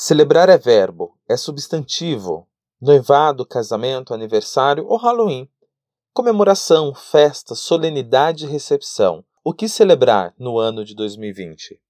Celebrar é verbo, é substantivo. Noivado, casamento, aniversário ou Halloween. Comemoração, festa, solenidade e recepção. O que celebrar no ano de 2020?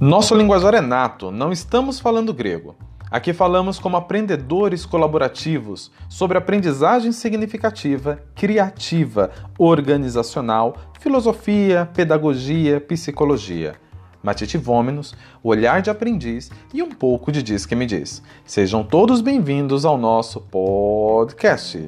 Nosso linguajar é nato, não estamos falando grego. Aqui falamos como aprendedores colaborativos sobre aprendizagem significativa, criativa, organizacional, filosofia, pedagogia, psicologia. Matite Vômenos, olhar de aprendiz e um pouco de Diz que me diz. Sejam todos bem-vindos ao nosso podcast.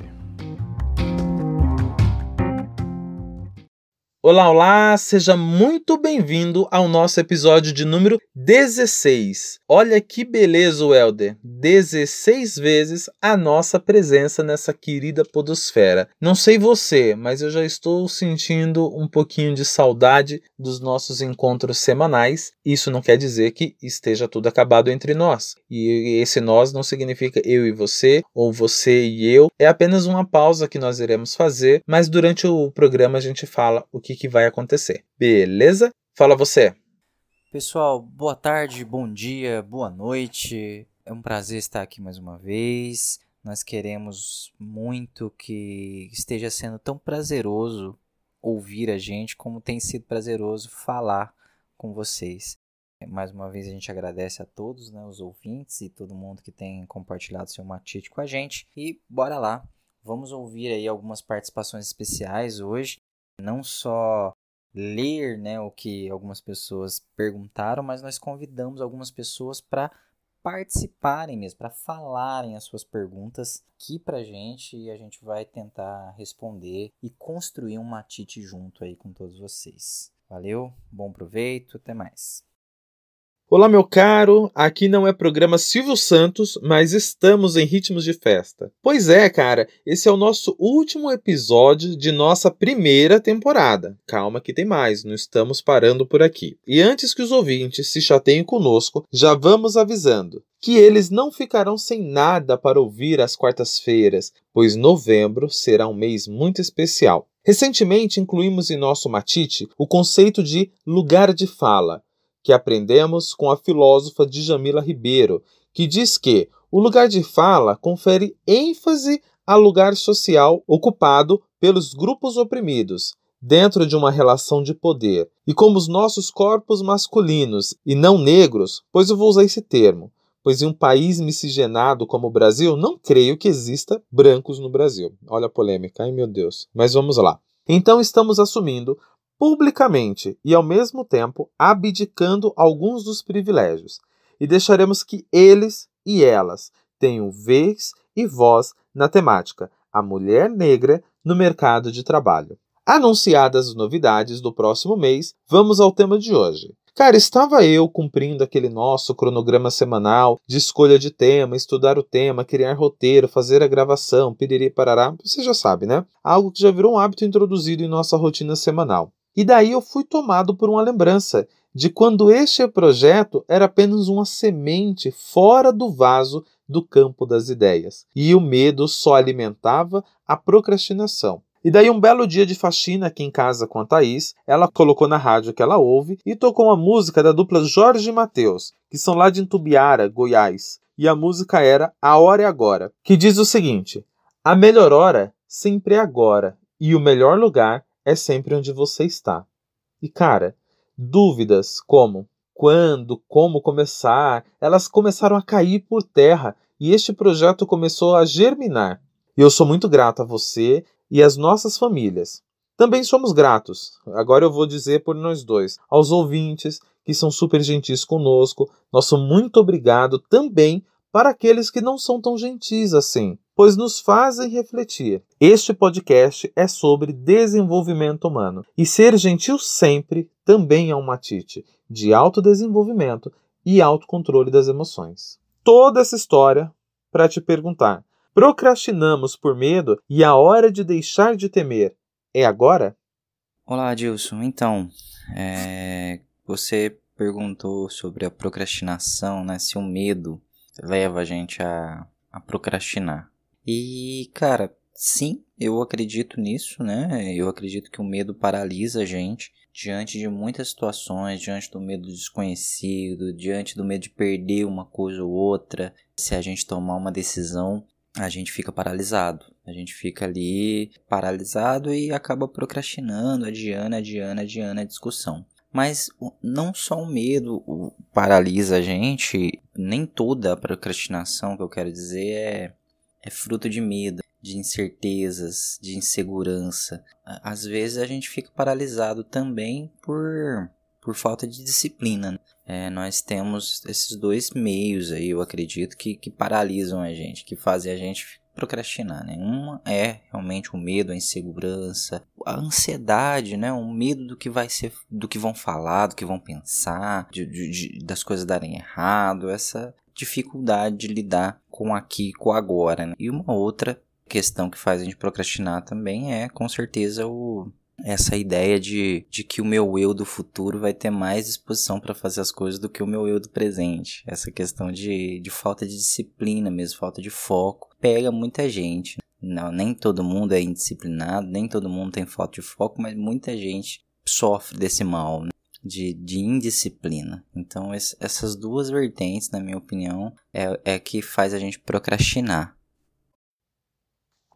Olá, olá, seja muito bem-vindo ao nosso episódio de número 16. Olha que beleza, Helder! 16 vezes a nossa presença nessa querida podosfera. Não sei você, mas eu já estou sentindo um pouquinho de saudade dos nossos encontros semanais. Isso não quer dizer que esteja tudo acabado entre nós. E esse nós não significa eu e você, ou você e eu. É apenas uma pausa que nós iremos fazer, mas durante o programa a gente fala o que que vai acontecer. Beleza? Fala você. Pessoal, boa tarde, bom dia, boa noite. É um prazer estar aqui mais uma vez. Nós queremos muito que esteja sendo tão prazeroso ouvir a gente como tem sido prazeroso falar com vocês. Mais uma vez a gente agradece a todos, né, os ouvintes e todo mundo que tem compartilhado seu matite com a gente. E bora lá, vamos ouvir aí algumas participações especiais hoje não só ler né, o que algumas pessoas perguntaram, mas nós convidamos algumas pessoas para participarem mesmo, para falarem as suas perguntas aqui para gente e a gente vai tentar responder e construir um matite junto aí com todos vocês. Valeu, bom proveito, até mais. Olá, meu caro. Aqui não é programa Silvio Santos, mas estamos em ritmos de festa. Pois é, cara, esse é o nosso último episódio de nossa primeira temporada. Calma que tem mais, não estamos parando por aqui. E antes que os ouvintes se chateiem conosco, já vamos avisando que eles não ficarão sem nada para ouvir às quartas-feiras, pois novembro será um mês muito especial. Recentemente incluímos em nosso Matite o conceito de lugar de fala que aprendemos com a filósofa Djamila Ribeiro, que diz que o lugar de fala confere ênfase ao lugar social ocupado pelos grupos oprimidos, dentro de uma relação de poder. E como os nossos corpos masculinos e não negros, pois eu vou usar esse termo, pois em um país miscigenado como o Brasil, não creio que exista brancos no Brasil. Olha a polêmica, ai meu Deus. Mas vamos lá. Então estamos assumindo publicamente e, ao mesmo tempo, abdicando alguns dos privilégios, e deixaremos que eles e elas tenham vez e voz na temática A Mulher Negra no Mercado de Trabalho. Anunciadas as novidades do próximo mês, vamos ao tema de hoje. Cara, estava eu cumprindo aquele nosso cronograma semanal de escolha de tema, estudar o tema, criar roteiro, fazer a gravação, piriri parará, você já sabe, né? Algo que já virou um hábito introduzido em nossa rotina semanal. E daí eu fui tomado por uma lembrança de quando este projeto era apenas uma semente fora do vaso do campo das ideias. E o medo só alimentava a procrastinação. E daí, um belo dia de faxina aqui em casa com a Thaís, ela colocou na rádio que ela ouve e tocou uma música da dupla Jorge e Mateus, que são lá de Intubiara, Goiás. E a música era A Hora é Agora, que diz o seguinte: A melhor hora sempre é agora, e o melhor lugar é sempre onde você está. E cara, dúvidas como quando, como começar, elas começaram a cair por terra e este projeto começou a germinar. E eu sou muito grato a você e às nossas famílias. Também somos gratos, agora eu vou dizer por nós dois, aos ouvintes que são super gentis conosco. Nosso muito obrigado também para aqueles que não são tão gentis assim pois nos fazem refletir. Este podcast é sobre desenvolvimento humano e ser gentil sempre também é um matite de autodesenvolvimento e autocontrole das emoções. Toda essa história para te perguntar: procrastinamos por medo e a hora de deixar de temer é agora? Olá, Adilson. Então, é, você perguntou sobre a procrastinação, né? Se o medo leva a gente a, a procrastinar. E, cara, sim, eu acredito nisso, né? Eu acredito que o medo paralisa a gente diante de muitas situações, diante do medo do desconhecido, diante do medo de perder uma coisa ou outra, se a gente tomar uma decisão, a gente fica paralisado. A gente fica ali paralisado e acaba procrastinando, adiando, adiando, adiando a discussão. Mas não só o medo paralisa a gente, nem toda a procrastinação que eu quero dizer é, é fruto de medo de incertezas, de insegurança. Às vezes a gente fica paralisado também por, por falta de disciplina. Né? É, nós temos esses dois meios aí, eu acredito, que, que paralisam a gente, que fazem a gente procrastinar, né? Uma é realmente o medo, a insegurança, a ansiedade, né? O medo do que vai ser, do que vão falar, do que vão pensar, de, de, de, das coisas darem errado, essa dificuldade de lidar com aqui, com agora. Né? E uma outra questão que faz a gente procrastinar também é, com certeza, o, essa ideia de, de que o meu eu do futuro vai ter mais disposição para fazer as coisas do que o meu eu do presente. Essa questão de, de falta de disciplina mesmo, falta de foco, pega muita gente. Não, nem todo mundo é indisciplinado, nem todo mundo tem falta de foco, mas muita gente sofre desse mal. Né? De, de, indisciplina. Então, esse, essas duas vertentes, na minha opinião, é, é que faz a gente procrastinar.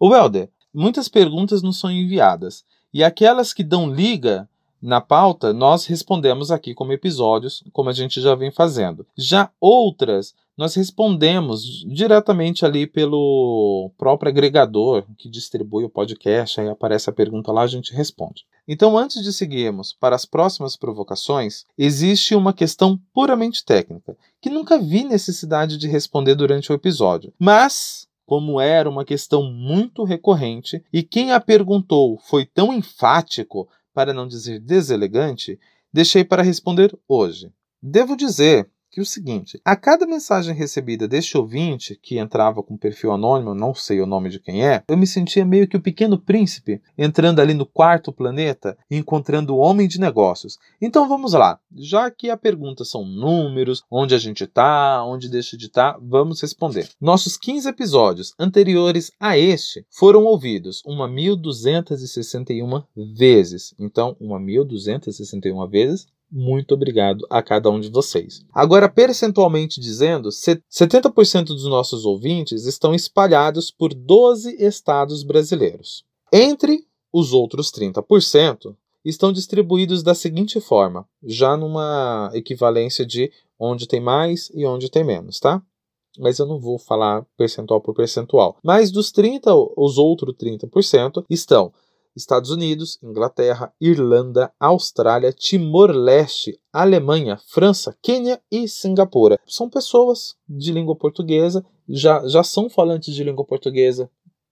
O Helder, muitas perguntas nos são enviadas e aquelas que dão liga na pauta nós respondemos aqui como episódios, como a gente já vem fazendo. Já outras nós respondemos diretamente ali pelo próprio agregador que distribui o podcast, aí aparece a pergunta lá, a gente responde. Então, antes de seguirmos para as próximas provocações, existe uma questão puramente técnica, que nunca vi necessidade de responder durante o episódio, mas como era uma questão muito recorrente e quem a perguntou foi tão enfático, para não dizer deselegante, deixei para responder hoje. Devo dizer que o seguinte: a cada mensagem recebida deste ouvinte, que entrava com perfil anônimo, não sei o nome de quem é, eu me sentia meio que o pequeno príncipe entrando ali no quarto planeta e encontrando o homem de negócios. Então vamos lá, já que a pergunta são números, onde a gente está, onde deixa de estar, tá, vamos responder. Nossos 15 episódios anteriores a este foram ouvidos uma 1261 vezes. Então, uma 1261 vezes muito obrigado a cada um de vocês. Agora, percentualmente dizendo, 70% dos nossos ouvintes estão espalhados por 12 estados brasileiros. Entre os outros 30%, estão distribuídos da seguinte forma, já numa equivalência de onde tem mais e onde tem menos, tá? Mas eu não vou falar percentual por percentual. Mas dos 30, os outros 30% estão Estados Unidos, Inglaterra, Irlanda, Austrália, Timor-Leste, Alemanha, França, Quênia e Singapura. São pessoas de língua portuguesa, já, já são falantes de língua portuguesa,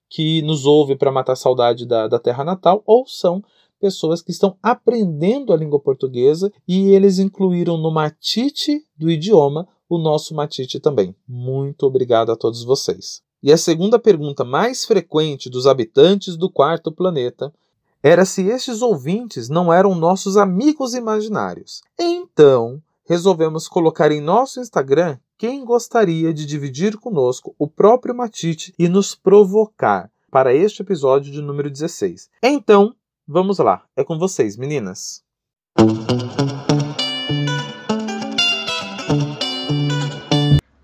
que nos ouvem para matar a saudade da, da terra natal, ou são pessoas que estão aprendendo a língua portuguesa e eles incluíram no matite do idioma o nosso matite também. Muito obrigado a todos vocês. E a segunda pergunta mais frequente dos habitantes do quarto planeta era se estes ouvintes não eram nossos amigos imaginários. Então, resolvemos colocar em nosso Instagram quem gostaria de dividir conosco o próprio Matite e nos provocar para este episódio de número 16. Então, vamos lá. É com vocês, meninas.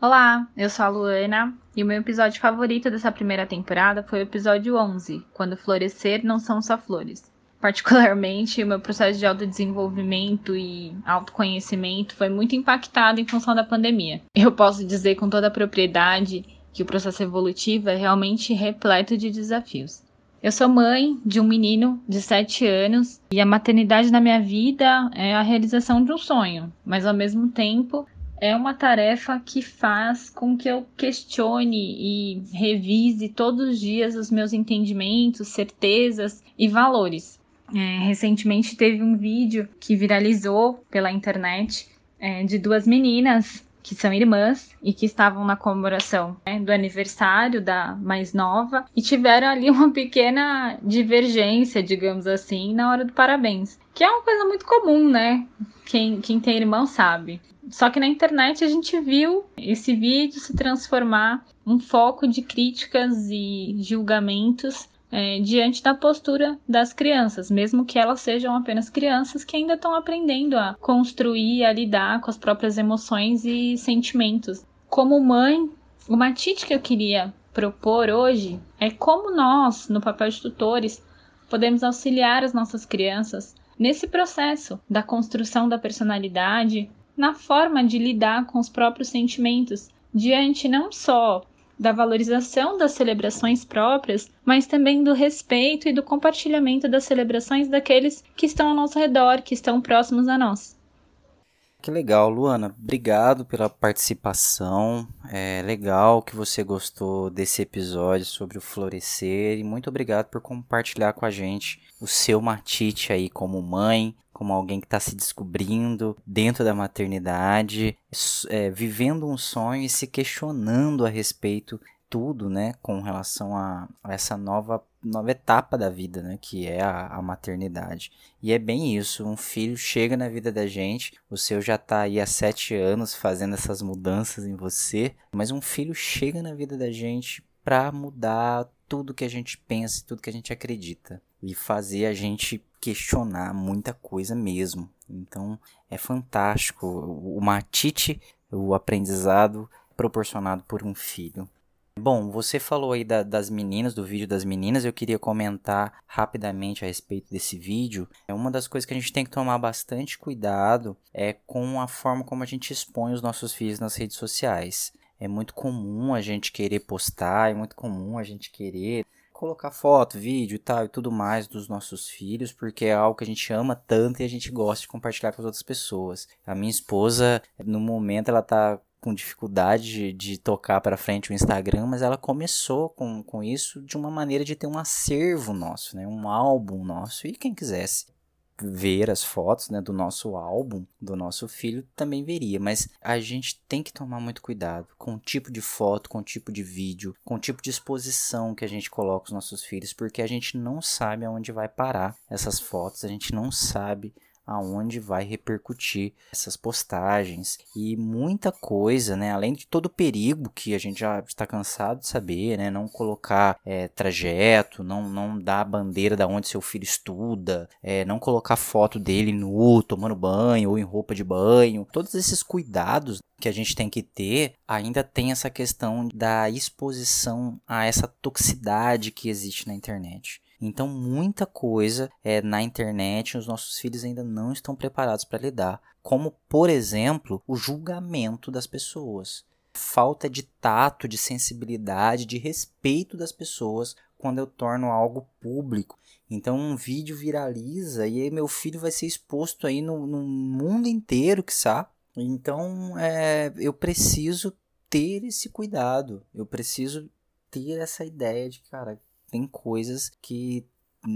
Olá, eu sou a Luana e o meu episódio favorito dessa primeira temporada foi o episódio 11, quando florescer não são só flores. Particularmente, o meu processo de autodesenvolvimento e autoconhecimento foi muito impactado em função da pandemia. Eu posso dizer com toda a propriedade que o processo evolutivo é realmente repleto de desafios. Eu sou mãe de um menino de 7 anos e a maternidade na minha vida é a realização de um sonho, mas ao mesmo tempo é uma tarefa que faz com que eu questione e revise todos os dias os meus entendimentos, certezas e valores. É, recentemente teve um vídeo que viralizou pela internet é, de duas meninas que são irmãs e que estavam na comemoração né, do aniversário da mais nova e tiveram ali uma pequena divergência, digamos assim, na hora do parabéns. Que é uma coisa muito comum, né? Quem, quem tem irmão sabe. Só que na internet a gente viu esse vídeo se transformar um foco de críticas e julgamentos é, diante da postura das crianças, mesmo que elas sejam apenas crianças que ainda estão aprendendo a construir, a lidar com as próprias emoções e sentimentos. Como mãe, uma tite que eu queria propor hoje é como nós, no papel de tutores, podemos auxiliar as nossas crianças nesse processo da construção da personalidade, na forma de lidar com os próprios sentimentos, diante não só da valorização das celebrações próprias, mas também do respeito e do compartilhamento das celebrações daqueles que estão ao nosso redor, que estão próximos a nós. Que legal, Luana. Obrigado pela participação. É legal que você gostou desse episódio sobre o florescer e muito obrigado por compartilhar com a gente o seu matite aí como mãe, como alguém que está se descobrindo dentro da maternidade, é, vivendo um sonho e se questionando a respeito tudo, né, com relação a, a essa nova nova etapa da vida, né, que é a, a, maternidade. E é bem isso, um filho chega na vida da gente, o seu já está aí há sete anos fazendo essas mudanças em você, mas um filho chega na vida da gente para mudar tudo que a gente pensa, tudo que a gente acredita e fazer a gente questionar muita coisa mesmo. Então é fantástico o matite, o aprendizado proporcionado por um filho. Bom, você falou aí da, das meninas, do vídeo das meninas, eu queria comentar rapidamente a respeito desse vídeo. É uma das coisas que a gente tem que tomar bastante cuidado é com a forma como a gente expõe os nossos filhos nas redes sociais. É muito comum a gente querer postar, é muito comum a gente querer colocar foto, vídeo e tal e tudo mais dos nossos filhos, porque é algo que a gente ama tanto e a gente gosta de compartilhar com as outras pessoas. A minha esposa, no momento, ela tá com dificuldade de, de tocar para frente o Instagram, mas ela começou com, com isso de uma maneira de ter um acervo nosso, né? um álbum nosso. E quem quisesse ver as fotos né, do nosso álbum, do nosso filho, também veria. Mas a gente tem que tomar muito cuidado com o tipo de foto, com o tipo de vídeo, com o tipo de exposição que a gente coloca os nossos filhos, porque a gente não sabe aonde vai parar essas fotos, a gente não sabe aonde vai repercutir essas postagens e muita coisa, né? Além de todo o perigo que a gente já está cansado de saber, né? Não colocar é, trajeto, não, não dar a bandeira da onde seu filho estuda, é, não colocar foto dele nu, tomando banho ou em roupa de banho. Todos esses cuidados que a gente tem que ter, ainda tem essa questão da exposição a essa toxicidade que existe na internet. Então, muita coisa é, na internet os nossos filhos ainda não estão preparados para lidar, como, por exemplo, o julgamento das pessoas. Falta de tato, de sensibilidade, de respeito das pessoas quando eu torno algo público. Então um vídeo viraliza e aí meu filho vai ser exposto aí no, no mundo inteiro, que sabe? Então é, eu preciso ter esse cuidado, eu preciso ter essa ideia de, cara, tem coisas que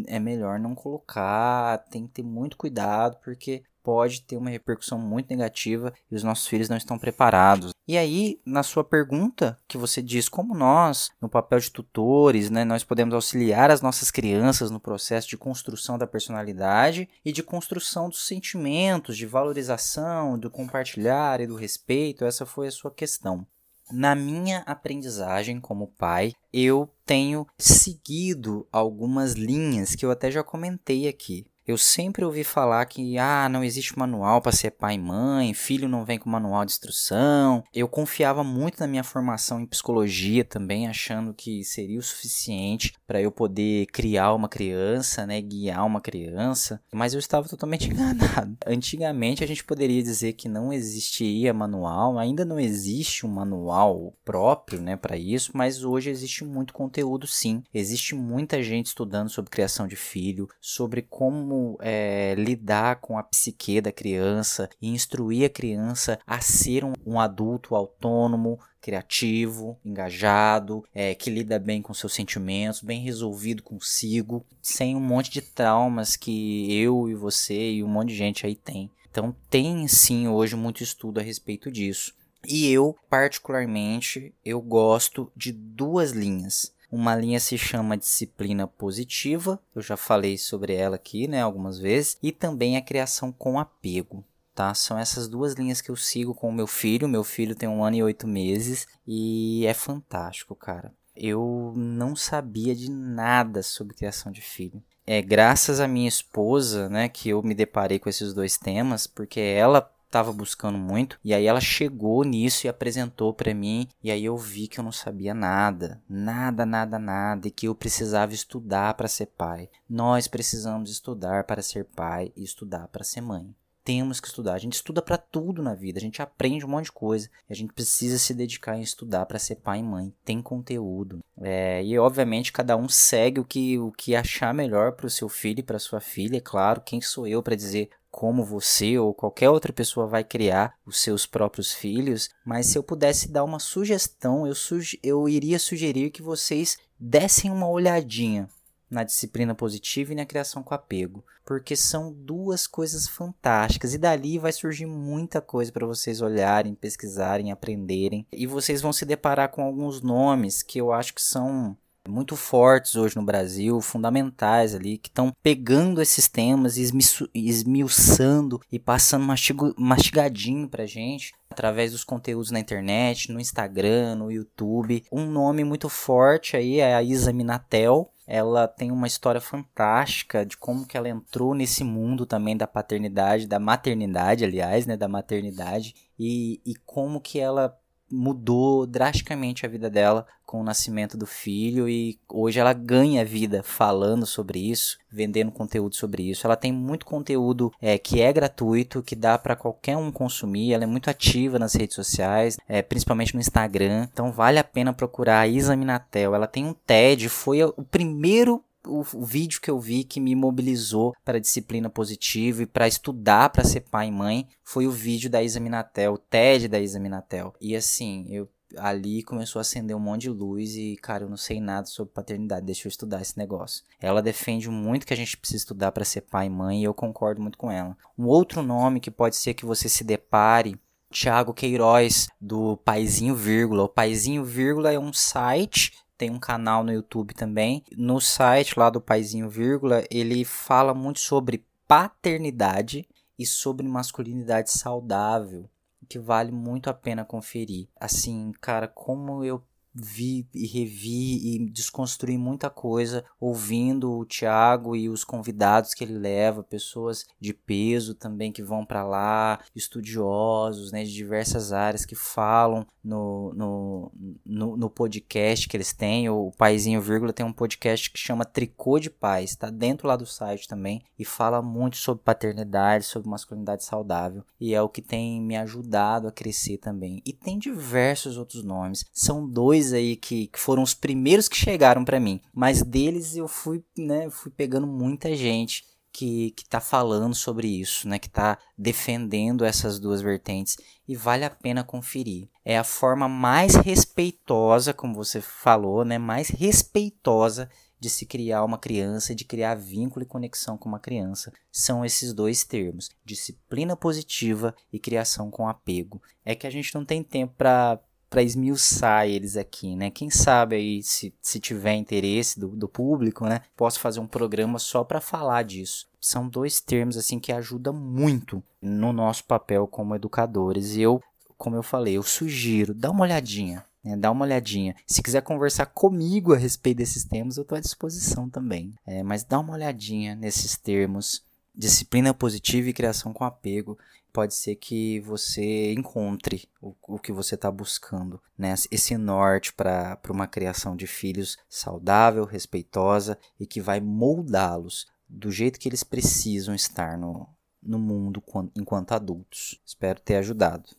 é melhor não colocar, tem que ter muito cuidado, porque pode ter uma repercussão muito negativa e os nossos filhos não estão preparados. E aí, na sua pergunta, que você diz como nós, no papel de tutores, né, nós podemos auxiliar as nossas crianças no processo de construção da personalidade e de construção dos sentimentos, de valorização, do compartilhar e do respeito, essa foi a sua questão na minha aprendizagem como pai, eu tenho seguido algumas linhas que eu até já comentei aqui. Eu sempre ouvi falar que ah, não existe manual para ser pai e mãe, filho não vem com manual de instrução. Eu confiava muito na minha formação em psicologia também, achando que seria o suficiente para eu poder criar uma criança, né, guiar uma criança, mas eu estava totalmente enganado. Antigamente a gente poderia dizer que não existiria manual, ainda não existe um manual próprio, né, para isso, mas hoje existe muito conteúdo sim. Existe muita gente estudando sobre criação de filho, sobre como é, lidar com a psique da criança e instruir a criança a ser um, um adulto autônomo, criativo, engajado, é, que lida bem com seus sentimentos, bem resolvido consigo, sem um monte de traumas que eu e você e um monte de gente aí tem. Então tem sim hoje muito estudo a respeito disso. E eu, particularmente, eu gosto de duas linhas. Uma linha se chama disciplina positiva, eu já falei sobre ela aqui, né, algumas vezes, e também a criação com apego. Tá? São essas duas linhas que eu sigo com o meu filho. Meu filho tem um ano e oito meses e é fantástico, cara. eu não sabia de nada sobre criação de filho. É graças à minha esposa, né, que eu me deparei com esses dois temas, porque ela estava buscando muito e aí ela chegou nisso e apresentou para mim e aí eu vi que eu não sabia nada, nada, nada, nada e que eu precisava estudar para ser pai. Nós precisamos estudar para ser pai e estudar para ser mãe temos que estudar. A gente estuda para tudo na vida, a gente aprende um monte de coisa. a gente precisa se dedicar em estudar para ser pai e mãe. Tem conteúdo. É, e obviamente cada um segue o que, o que achar melhor para o seu filho e para sua filha. É claro, quem sou eu para dizer como você ou qualquer outra pessoa vai criar os seus próprios filhos, mas se eu pudesse dar uma sugestão, eu, suge eu iria sugerir que vocês dessem uma olhadinha na disciplina positiva e na criação com apego, porque são duas coisas fantásticas e dali vai surgir muita coisa para vocês olharem, pesquisarem, aprenderem e vocês vão se deparar com alguns nomes que eu acho que são muito fortes hoje no Brasil, fundamentais ali, que estão pegando esses temas e esmiuçando e passando mastigo, mastigadinho pra gente através dos conteúdos na internet, no Instagram, no YouTube. Um nome muito forte aí é a Isa Minatel, ela tem uma história fantástica de como que ela entrou nesse mundo também da paternidade, da maternidade, aliás, né, da maternidade, e, e como que ela mudou drasticamente a vida dela com o nascimento do filho e hoje ela ganha vida falando sobre isso, vendendo conteúdo sobre isso. Ela tem muito conteúdo é, que é gratuito, que dá para qualquer um consumir. Ela é muito ativa nas redes sociais, é, principalmente no Instagram. Então vale a pena procurar a Isa Minatel. Ela tem um TED, foi o primeiro o, o, vídeo que eu vi que me mobilizou para a disciplina positiva e para estudar para ser pai e mãe foi o vídeo da Isa Minatel, o TED da Isa Minatel. E assim, eu ali começou a acender um monte de luz e, cara, eu não sei nada sobre paternidade, deixa eu estudar esse negócio. Ela defende muito que a gente precisa estudar para ser pai e mãe e eu concordo muito com ela. Um outro nome que pode ser que você se depare Tiago Queiroz, do Paizinho Vírgula. O Paizinho Vírgula é um site tem um canal no YouTube também. No site lá do Paizinho Vírgula, ele fala muito sobre paternidade e sobre masculinidade saudável, que vale muito a pena conferir. Assim, cara, como eu vi e revi e desconstruí muita coisa ouvindo o Thiago e os convidados que ele leva, pessoas de peso também que vão para lá, estudiosos né, de diversas áreas que falam no, no, no, no, podcast que eles têm. O Paizinho Vírgula tem um podcast que chama Tricô de Paz, está dentro lá do site também e fala muito sobre paternidade, sobre masculinidade saudável e é o que tem me ajudado a crescer também. E tem diversos outros nomes, são dois aí que, que foram os primeiros que chegaram para mim, mas deles eu fui, né, fui pegando muita gente que, que tá falando sobre isso, né, que tá defendendo essas duas vertentes e vale a pena conferir. É a forma mais respeitosa, como você falou, né, mais respeitosa de se criar uma criança, de criar vínculo e conexão com uma criança. São esses dois termos: disciplina positiva e criação com apego. É que a gente não tem tempo para para esmiuçar eles aqui, né? Quem sabe aí, se, se tiver interesse do, do público, né? Posso fazer um programa só para falar disso. São dois termos, assim, que ajudam muito no nosso papel como educadores. E eu, como eu falei, eu sugiro, dá uma olhadinha, né? Dá uma olhadinha. Se quiser conversar comigo a respeito desses termos, eu estou à disposição também. É, mas dá uma olhadinha nesses termos. Disciplina positiva e criação com apego pode ser que você encontre o, o que você está buscando, né? Esse norte para uma criação de filhos saudável, respeitosa e que vai moldá-los do jeito que eles precisam estar no, no mundo enquanto adultos. Espero ter ajudado.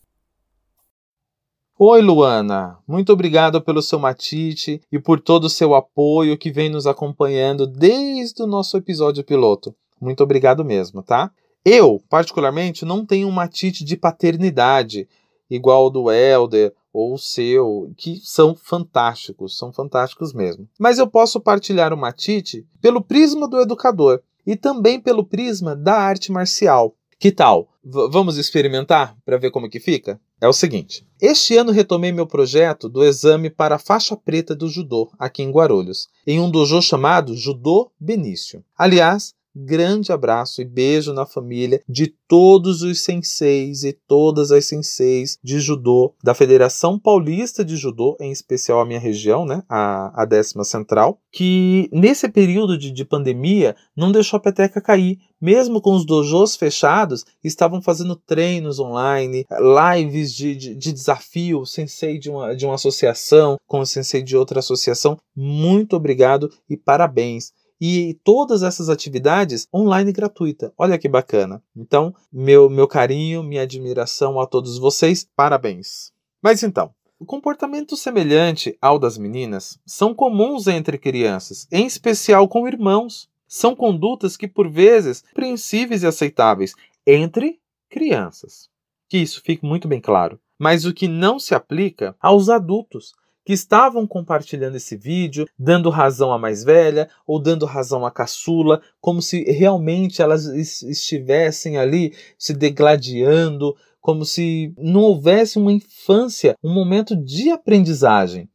Oi, Luana. Muito obrigado pelo seu matite e por todo o seu apoio que vem nos acompanhando desde o nosso episódio piloto. Muito obrigado mesmo, tá? Eu, particularmente, não tenho uma matite de paternidade igual o do Elder ou o seu, que são fantásticos, são fantásticos mesmo. Mas eu posso partilhar o matite pelo prisma do educador e também pelo prisma da arte marcial. Que tal? V vamos experimentar para ver como que fica? É o seguinte: este ano retomei meu projeto do exame para a faixa preta do judô aqui em Guarulhos, em um dojo chamado Judô Benício. Aliás, grande abraço e beijo na família de todos os senseis e todas as senseis de judô da Federação Paulista de Judô, em especial a minha região, né, a, a décima central, que nesse período de, de pandemia não deixou a peteca cair. Mesmo com os dojos fechados, estavam fazendo treinos online, lives de, de, de desafio, sensei de uma, de uma associação com o sensei de outra associação. Muito obrigado e parabéns e todas essas atividades online gratuita. Olha que bacana. Então, meu meu carinho, minha admiração a todos vocês. Parabéns. Mas então, o comportamento semelhante ao das meninas são comuns entre crianças, em especial com irmãos. São condutas que por vezes compreensíveis e aceitáveis entre crianças. Que isso fique muito bem claro. Mas o que não se aplica aos adultos, que estavam compartilhando esse vídeo, dando razão à mais velha ou dando razão à caçula, como se realmente elas estivessem ali se degladiando, como se não houvesse uma infância, um momento de aprendizagem.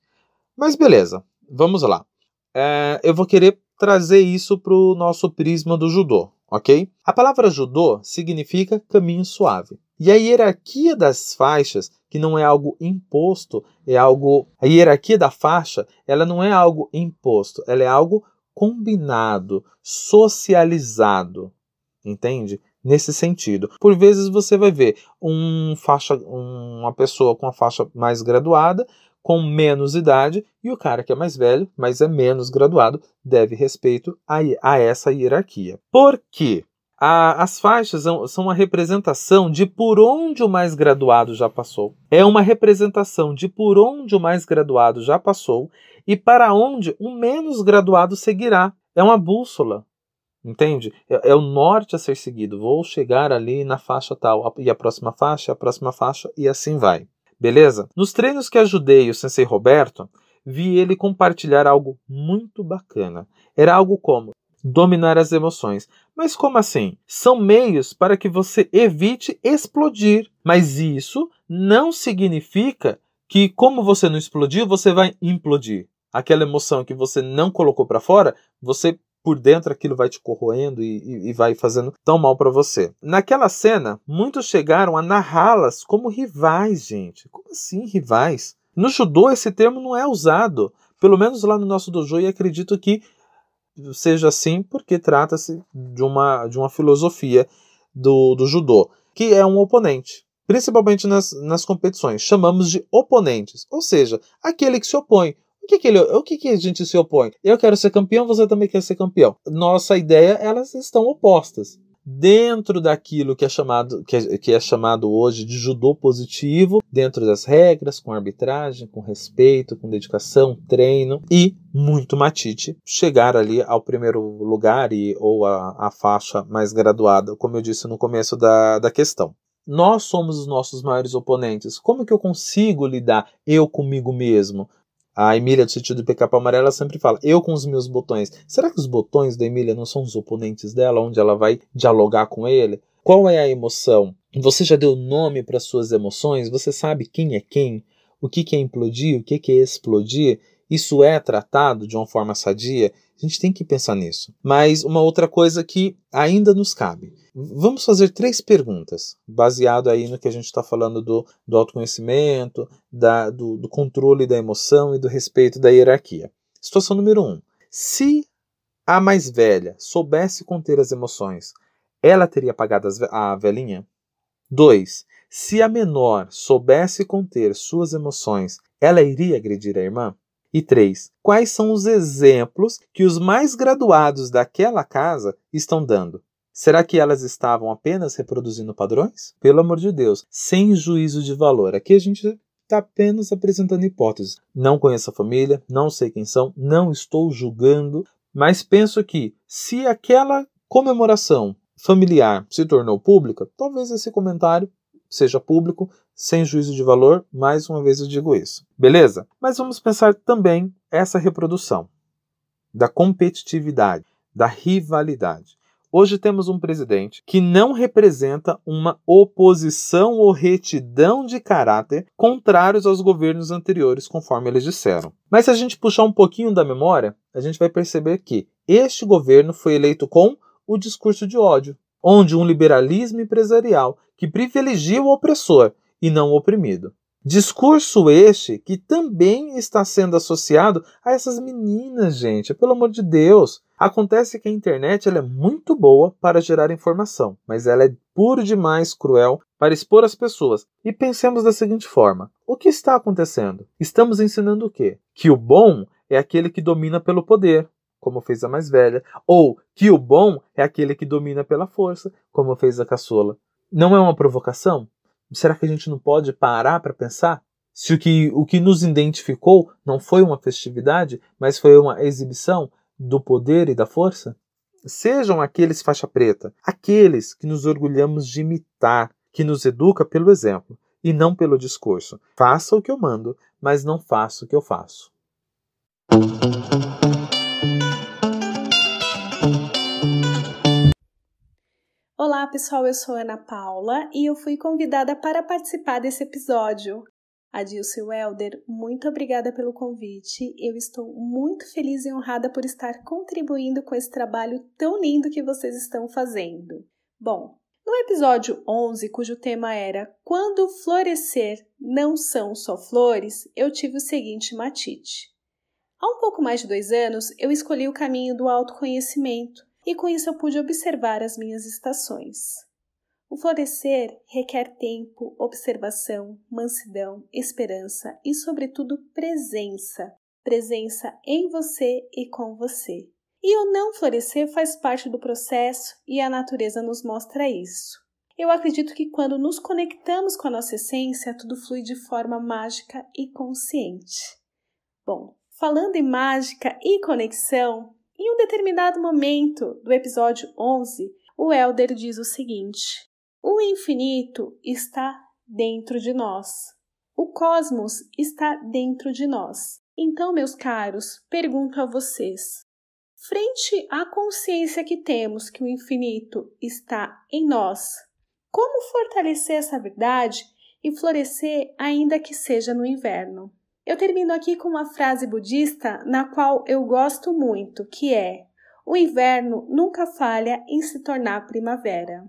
Mas beleza, vamos lá. É, eu vou querer trazer isso para o nosso prisma do judô, ok? A palavra judô significa caminho suave. E a hierarquia das faixas que não é algo imposto, é algo. A hierarquia da faixa, ela não é algo imposto, ela é algo combinado, socializado. Entende? Nesse sentido. Por vezes você vai ver um faixa, uma pessoa com a faixa mais graduada, com menos idade, e o cara que é mais velho, mas é menos graduado, deve respeito a, a essa hierarquia. Por quê? A, as faixas são uma representação de por onde o mais graduado já passou. É uma representação de por onde o mais graduado já passou e para onde o menos graduado seguirá. É uma bússola. Entende? É, é o norte a ser seguido. Vou chegar ali na faixa tal, e a próxima faixa, a próxima faixa, e assim vai. Beleza? Nos treinos que ajudei o Sensei Roberto, vi ele compartilhar algo muito bacana. Era algo como: dominar as emoções. Mas como assim? São meios para que você evite explodir. Mas isso não significa que, como você não explodiu, você vai implodir. Aquela emoção que você não colocou para fora, você por dentro aquilo vai te corroendo e, e, e vai fazendo tão mal para você. Naquela cena, muitos chegaram a narrá-las como rivais, gente. Como assim rivais? No judô esse termo não é usado. Pelo menos lá no nosso dojo, e acredito que seja assim porque trata-se de uma, de uma filosofia do, do judô, que é um oponente, principalmente nas, nas competições. Chamamos de oponentes, ou seja, aquele que se opõe. O que, que, ele, o que, que a gente se opõe? Eu quero ser campeão, você também quer ser campeão. Nossa ideia, elas estão opostas dentro daquilo que é chamado que é, que é, chamado hoje de judô positivo, dentro das regras, com arbitragem, com respeito, com dedicação, treino e muito matite, chegar ali ao primeiro lugar e ou a, a faixa mais graduada, como eu disse no começo da, da questão. Nós somos os nossos maiores oponentes. Como que eu consigo lidar eu comigo mesmo? A Emília do sentido do Capa Amarela sempre fala, eu com os meus botões. Será que os botões da Emília não são os oponentes dela, onde ela vai dialogar com ele? Qual é a emoção? Você já deu nome para suas emoções? Você sabe quem é quem? O que, que é implodir? O que, que é explodir? Isso é tratado de uma forma sadia? A gente tem que pensar nisso. Mas uma outra coisa que ainda nos cabe. Vamos fazer três perguntas, baseado aí no que a gente está falando do, do autoconhecimento, da, do, do controle da emoção e do respeito da hierarquia. Situação número um. Se a mais velha soubesse conter as emoções, ela teria apagado a velhinha? 2. Se a menor soubesse conter suas emoções, ela iria agredir a irmã? E 3. Quais são os exemplos que os mais graduados daquela casa estão dando? Será que elas estavam apenas reproduzindo padrões? Pelo amor de Deus, sem juízo de valor. Aqui a gente está apenas apresentando hipóteses. Não conheço a família, não sei quem são, não estou julgando, mas penso que se aquela comemoração familiar se tornou pública, talvez esse comentário seja público, sem juízo de valor, mais uma vez eu digo isso. Beleza? Mas vamos pensar também essa reprodução da competitividade, da rivalidade. Hoje temos um presidente que não representa uma oposição ou retidão de caráter contrários aos governos anteriores, conforme eles disseram. Mas se a gente puxar um pouquinho da memória, a gente vai perceber que este governo foi eleito com o discurso de ódio, onde um liberalismo empresarial que privilegia o opressor e não o oprimido. Discurso este que também está sendo associado a essas meninas, gente. Pelo amor de Deus. Acontece que a internet é muito boa para gerar informação, mas ela é puro demais cruel para expor as pessoas. E pensemos da seguinte forma: o que está acontecendo? Estamos ensinando o quê? Que o bom é aquele que domina pelo poder, como fez a mais velha, ou que o bom é aquele que domina pela força, como fez a caçola. Não é uma provocação? Será que a gente não pode parar para pensar? Se o que, o que nos identificou não foi uma festividade, mas foi uma exibição do poder e da força? Sejam aqueles faixa preta, aqueles que nos orgulhamos de imitar, que nos educa pelo exemplo e não pelo discurso. Faça o que eu mando, mas não faça o que eu faço. Olá, pessoal, eu sou Ana Paula e eu fui convidada para participar desse episódio. Adilson Welder, muito obrigada pelo convite. Eu estou muito feliz e honrada por estar contribuindo com esse trabalho tão lindo que vocês estão fazendo. Bom, no episódio 11, cujo tema era Quando florescer não são só flores, eu tive o seguinte matite. Há um pouco mais de dois anos, eu escolhi o caminho do autoconhecimento e com isso eu pude observar as minhas estações. O florescer requer tempo, observação, mansidão, esperança e, sobretudo, presença. Presença em você e com você. E o não florescer faz parte do processo e a natureza nos mostra isso. Eu acredito que quando nos conectamos com a nossa essência, tudo flui de forma mágica e consciente. Bom, falando em mágica e conexão, em um determinado momento do episódio 11, o Elder diz o seguinte: O infinito está dentro de nós. O cosmos está dentro de nós. Então, meus caros, pergunto a vocês: frente à consciência que temos que o infinito está em nós, como fortalecer essa verdade e florescer, ainda que seja no inverno? Eu termino aqui com uma frase budista na qual eu gosto muito, que é: O inverno nunca falha em se tornar primavera.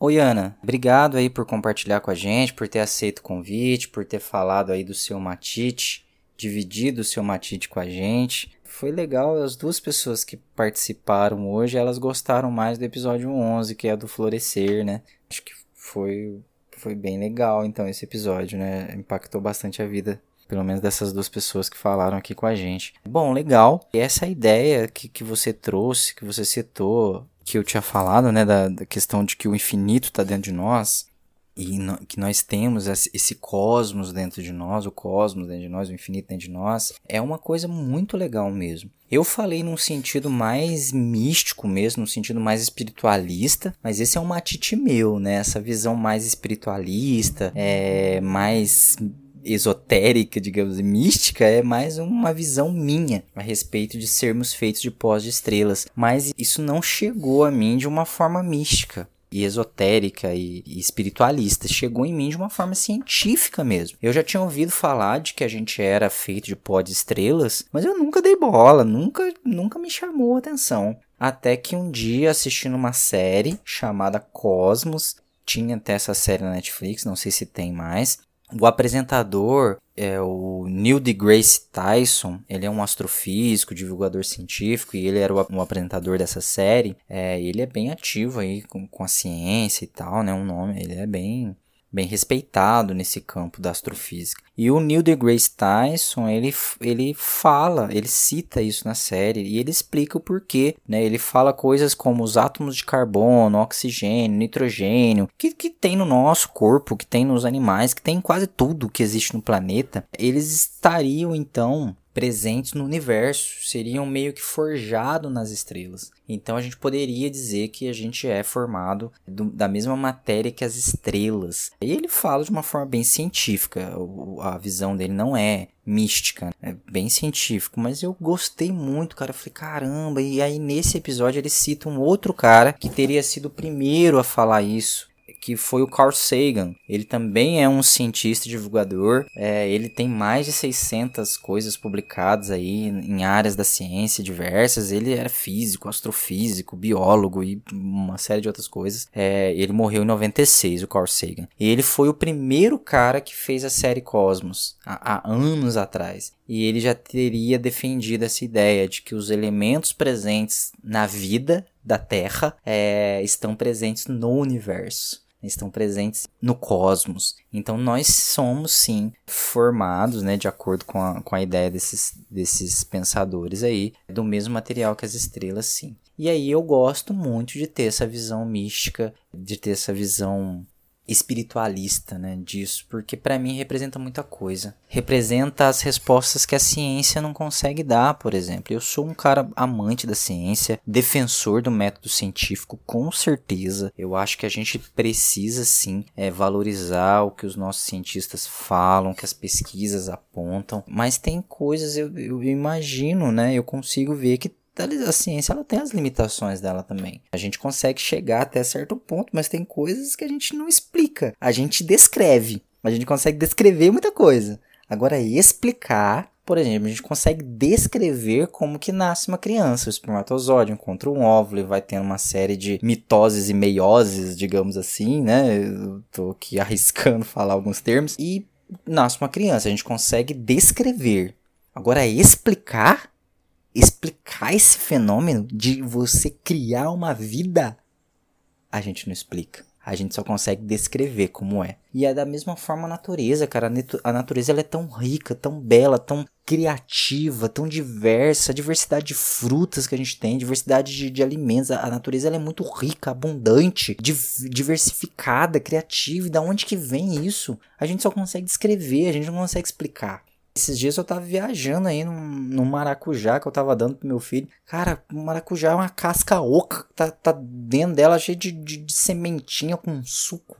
Oi, Ana. Obrigado aí por compartilhar com a gente, por ter aceito o convite, por ter falado aí do seu matite, dividido o seu matite com a gente. Foi legal, as duas pessoas que participaram hoje, elas gostaram mais do episódio 11, que é do florescer, né? Acho que foi foi bem legal, então, esse episódio, né? Impactou bastante a vida pelo menos dessas duas pessoas que falaram aqui com a gente. Bom, legal. E essa ideia que, que você trouxe, que você citou, que eu tinha falado, né, da, da questão de que o infinito está dentro de nós, e no, que nós temos esse cosmos dentro de nós, o cosmos dentro de nós, o infinito dentro de nós, é uma coisa muito legal mesmo. Eu falei num sentido mais místico mesmo, num sentido mais espiritualista, mas esse é um matite meu, né? Essa visão mais espiritualista, é mais esotérica, digamos, mística, é mais uma visão minha a respeito de sermos feitos de pós de estrelas. Mas isso não chegou a mim de uma forma mística e esotérica e, espiritualista. Chegou em mim de uma forma científica mesmo. Eu já tinha ouvido falar de que a gente era feito de pó de estrelas, mas eu nunca dei bola, nunca, nunca me chamou a atenção. Até que um dia, assistindo uma série chamada Cosmos, tinha até essa série na Netflix, não sei se tem mais, o apresentador é o Neil deGrasse Tyson, ele é um astrofísico, divulgador científico, e ele era o, apresentador dessa série. É, ele é bem ativo aí com, com a ciência e tal, né? Um nome, ele é bem bem respeitado nesse campo da astrofísica. E o Neil deGrasse Tyson, ele, ele fala, ele cita isso na série e ele explica o porquê, né? Ele fala coisas como os átomos de carbono, oxigênio, nitrogênio, que, que tem no nosso corpo, que tem nos animais, que tem em quase tudo que existe no planeta. Eles estariam então presentes no universo, seriam meio que forjados nas estrelas. Então a gente poderia dizer que a gente é formado do, da mesma matéria que as estrelas. E ele fala de uma forma bem científica, a visão dele não é mística, é bem científico, mas eu gostei muito, cara. Eu falei, caramba, e aí nesse episódio ele cita um outro cara que teria sido o primeiro a falar isso que foi o Carl Sagan. Ele também é um cientista divulgador, é, ele tem mais de 600 coisas publicadas aí em áreas da ciência diversas. Ele era físico, astrofísico, biólogo e uma série de outras coisas. É, ele morreu em 96, o Carl Sagan. E ele foi o primeiro cara que fez a série Cosmos, há, há anos atrás. E ele já teria defendido essa ideia de que os elementos presentes na vida da Terra é, estão presentes no universo estão presentes no cosmos. Então nós somos sim formados, né, de acordo com a, com a ideia desses, desses pensadores aí, do mesmo material que as estrelas, sim. E aí eu gosto muito de ter essa visão mística, de ter essa visão espiritualista, né, disso, porque para mim representa muita coisa. Representa as respostas que a ciência não consegue dar, por exemplo. Eu sou um cara amante da ciência, defensor do método científico, com certeza. Eu acho que a gente precisa sim é, valorizar o que os nossos cientistas falam, que as pesquisas apontam, mas tem coisas eu, eu imagino, né, eu consigo ver que a ciência ela tem as limitações dela também. A gente consegue chegar até certo ponto, mas tem coisas que a gente não explica. A gente descreve. A gente consegue descrever muita coisa. Agora, explicar, por exemplo, a gente consegue descrever como que nasce uma criança. O espermatozoide encontra um óvulo e vai tendo uma série de mitoses e meioses, digamos assim, né? Eu tô aqui arriscando falar alguns termos. E nasce uma criança. A gente consegue descrever. Agora, explicar explicar esse fenômeno de você criar uma vida, a gente não explica. A gente só consegue descrever como é. E é da mesma forma a natureza, cara. A natureza ela é tão rica, tão bela, tão criativa, tão diversa. A diversidade de frutas que a gente tem, diversidade de, de alimentos. A natureza ela é muito rica, abundante, diversificada, criativa. E da onde que vem isso? A gente só consegue descrever, a gente não consegue explicar. Esses dias eu tava viajando aí no, no maracujá que eu tava dando pro meu filho. Cara, o maracujá é uma casca oca. Tá, tá dentro dela cheio de, de, de sementinha com suco.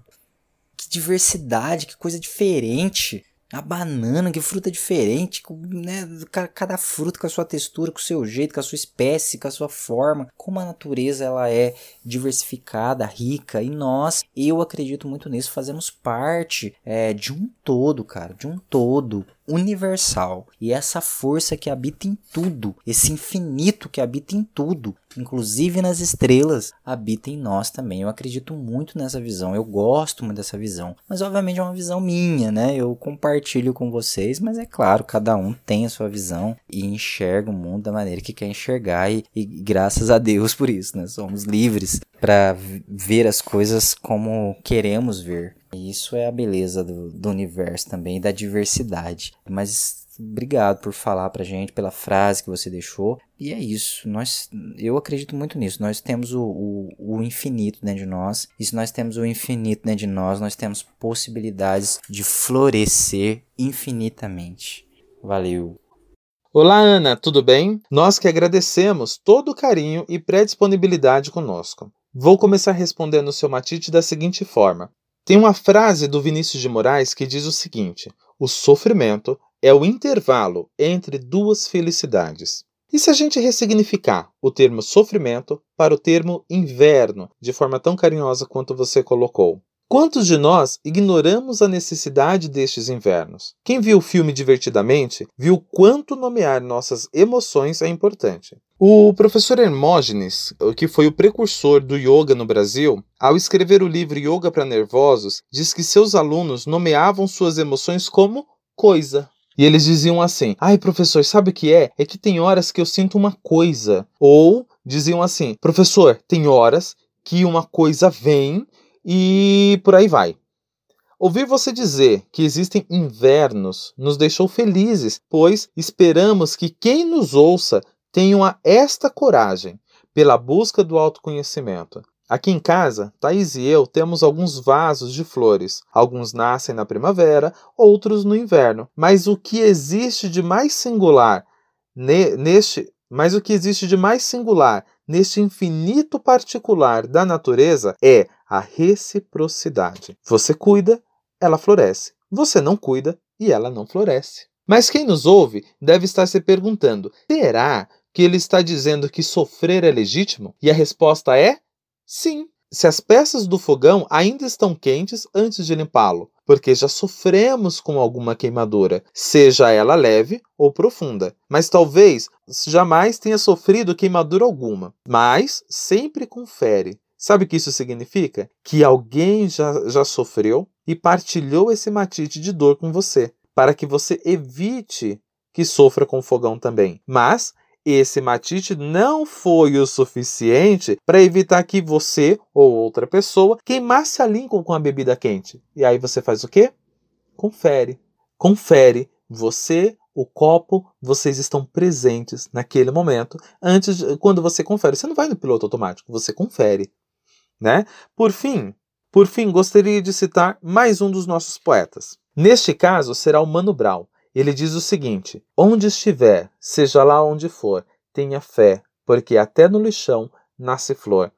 Que diversidade, que coisa diferente. A banana, que fruta diferente, né? Cada fruta com a sua textura, com o seu jeito, com a sua espécie, com a sua forma. Como a natureza ela é diversificada, rica. E nós, eu acredito muito nisso, fazemos parte é, de um todo, cara. De um todo universal. E essa força que habita em tudo, esse infinito que habita em tudo, inclusive nas estrelas, habita em nós também. Eu acredito muito nessa visão, eu gosto muito dessa visão. Mas obviamente é uma visão minha, né? Eu compartilho com vocês, mas é claro, cada um tem a sua visão e enxerga o mundo da maneira que quer enxergar e, e graças a Deus por isso, né? Somos livres para ver as coisas como queremos ver. Isso é a beleza do, do universo também, da diversidade. Mas obrigado por falar pra gente, pela frase que você deixou. E é isso. Nós, eu acredito muito nisso. Nós temos o, o, o, infinito dentro de nós. E se nós temos o infinito dentro de nós, nós temos possibilidades de florescer infinitamente. Valeu. Olá, Ana, tudo bem? Nós que agradecemos todo o carinho e pré-disponibilidade conosco. Vou começar respondendo o seu matite da seguinte forma: tem uma frase do Vinícius de Moraes que diz o seguinte: o sofrimento é o intervalo entre duas felicidades. E se a gente ressignificar o termo sofrimento para o termo inverno, de forma tão carinhosa quanto você colocou? Quantos de nós ignoramos a necessidade destes invernos? Quem viu o filme divertidamente viu quanto nomear nossas emoções é importante. O professor Hermógenes, que foi o precursor do yoga no Brasil, ao escrever o livro Yoga para Nervosos, diz que seus alunos nomeavam suas emoções como coisa. E eles diziam assim: ai, professor, sabe o que é? É que tem horas que eu sinto uma coisa. Ou diziam assim: professor, tem horas que uma coisa vem e por aí vai. Ouvir você dizer que existem invernos nos deixou felizes, pois esperamos que quem nos ouça tenham esta coragem pela busca do autoconhecimento. Aqui em casa, Thaís e eu temos alguns vasos de flores. Alguns nascem na primavera, outros no inverno. Mas o que existe de mais singular neste, mas o que existe de mais singular neste infinito particular da natureza é a reciprocidade. Você cuida, ela floresce. Você não cuida e ela não floresce. Mas quem nos ouve deve estar se perguntando: será que ele está dizendo que sofrer é legítimo? E a resposta é sim. se as peças do fogão ainda estão quentes antes de limpá-lo, porque já sofremos com alguma queimadura, seja ela leve ou profunda. Mas talvez jamais tenha sofrido queimadura alguma. Mas sempre confere. Sabe o que isso significa? Que alguém já, já sofreu e partilhou esse matite de dor com você, para que você evite que sofra com o fogão também. Mas esse matite não foi o suficiente para evitar que você ou outra pessoa queimasse a língua com a bebida quente. E aí você faz o quê? Confere. Confere. Você, o copo, vocês estão presentes naquele momento. Antes, de, quando você confere, você não vai no piloto automático, você confere, né? Por fim, por fim, gostaria de citar mais um dos nossos poetas. Neste caso, será o Mano Brown. Ele diz o seguinte: Onde estiver, seja lá onde for, tenha fé, porque até no lixão nasce flor.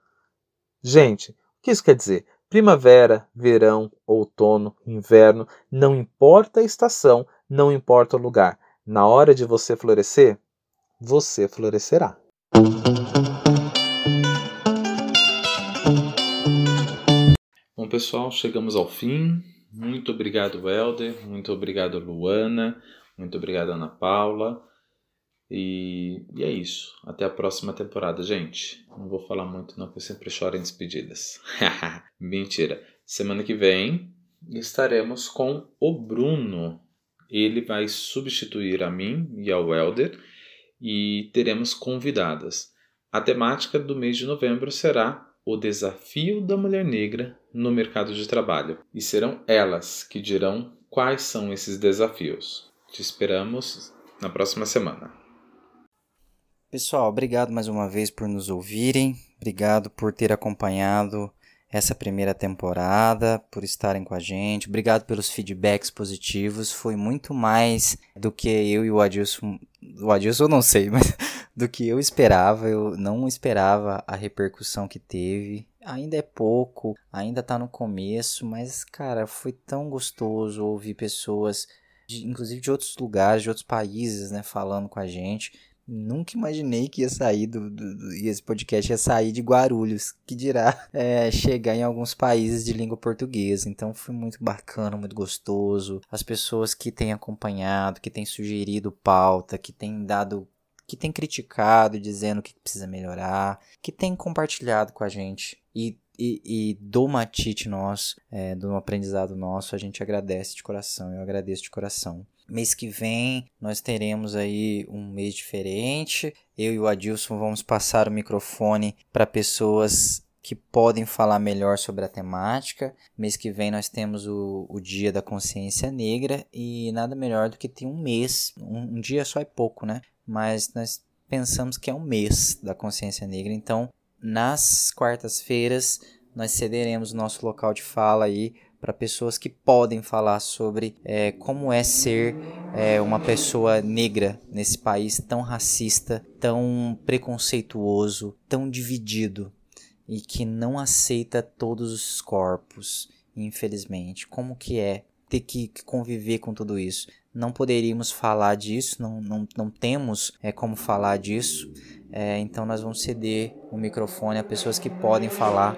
Gente, o que isso quer dizer? Primavera, verão, outono, inverno, não importa a estação, não importa o lugar. Na hora de você florescer, você florescerá. Pessoal, chegamos ao fim. Muito obrigado, Helder. Muito obrigado, Luana. Muito obrigado, Ana Paula. E, e, é isso. Até a próxima temporada, gente. Não vou falar muito, não, porque eu sempre choro em despedidas. Mentira. Semana que vem estaremos com o Bruno. Ele vai substituir a mim e ao Helder e teremos convidadas. A temática do mês de novembro será o desafio da mulher negra no mercado de trabalho. E serão elas que dirão quais são esses desafios. Te esperamos na próxima semana. Pessoal, obrigado mais uma vez por nos ouvirem. Obrigado por ter acompanhado essa primeira temporada, por estarem com a gente. Obrigado pelos feedbacks positivos. Foi muito mais do que eu e o Adilson. O Adilson eu não sei, mas do que eu esperava. Eu não esperava a repercussão que teve. Ainda é pouco, ainda tá no começo, mas cara, foi tão gostoso ouvir pessoas, de, inclusive de outros lugares, de outros países, né, falando com a gente. Nunca imaginei que ia sair do, do, do esse podcast ia sair de Guarulhos, que dirá é, chegar em alguns países de língua portuguesa. Então foi muito bacana, muito gostoso. As pessoas que têm acompanhado, que têm sugerido pauta, que têm dado que tem criticado, dizendo que precisa melhorar, que tem compartilhado com a gente. E, e, e do matite nosso, é, do aprendizado nosso, a gente agradece de coração. Eu agradeço de coração. Mês que vem nós teremos aí um mês diferente. Eu e o Adilson vamos passar o microfone para pessoas que podem falar melhor sobre a temática. Mês que vem nós temos o, o Dia da Consciência Negra e nada melhor do que ter um mês. Um, um dia só é pouco, né? Mas nós pensamos que é um mês da consciência negra. Então, nas quartas-feiras, nós cederemos nosso local de fala aí para pessoas que podem falar sobre é, como é ser é, uma pessoa negra nesse país tão racista, tão preconceituoso, tão dividido e que não aceita todos os corpos, infelizmente. Como que é ter que conviver com tudo isso? Não poderíamos falar disso, não, não, não temos é, como falar disso, é, então nós vamos ceder o microfone a pessoas que podem falar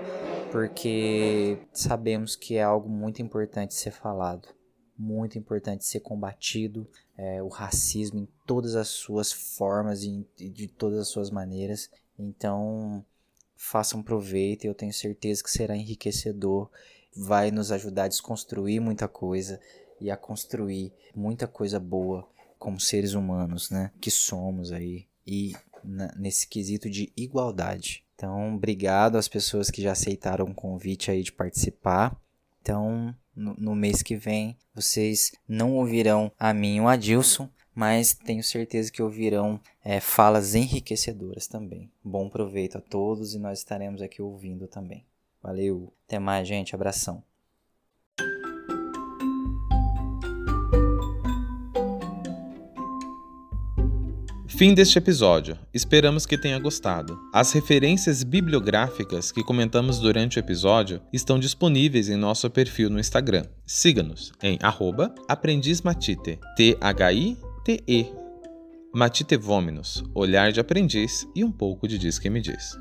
porque sabemos que é algo muito importante ser falado, muito importante ser combatido, é, o racismo em todas as suas formas e de todas as suas maneiras. Então, façam proveito, eu tenho certeza que será enriquecedor, vai nos ajudar a desconstruir muita coisa e a construir muita coisa boa como seres humanos, né, que somos aí e nesse quesito de igualdade. Então, obrigado às pessoas que já aceitaram o convite aí de participar. Então, no, no mês que vem, vocês não ouvirão a mim o Adilson, mas tenho certeza que ouvirão é, falas enriquecedoras também. Bom proveito a todos e nós estaremos aqui ouvindo também. Valeu, até mais, gente. Abração. Fim deste episódio. Esperamos que tenha gostado. As referências bibliográficas que comentamos durante o episódio estão disponíveis em nosso perfil no Instagram. Siga-nos em aprendizmatite, T-H-I-T-E. Matite Vôminos, olhar de aprendiz e um pouco de diz que me diz.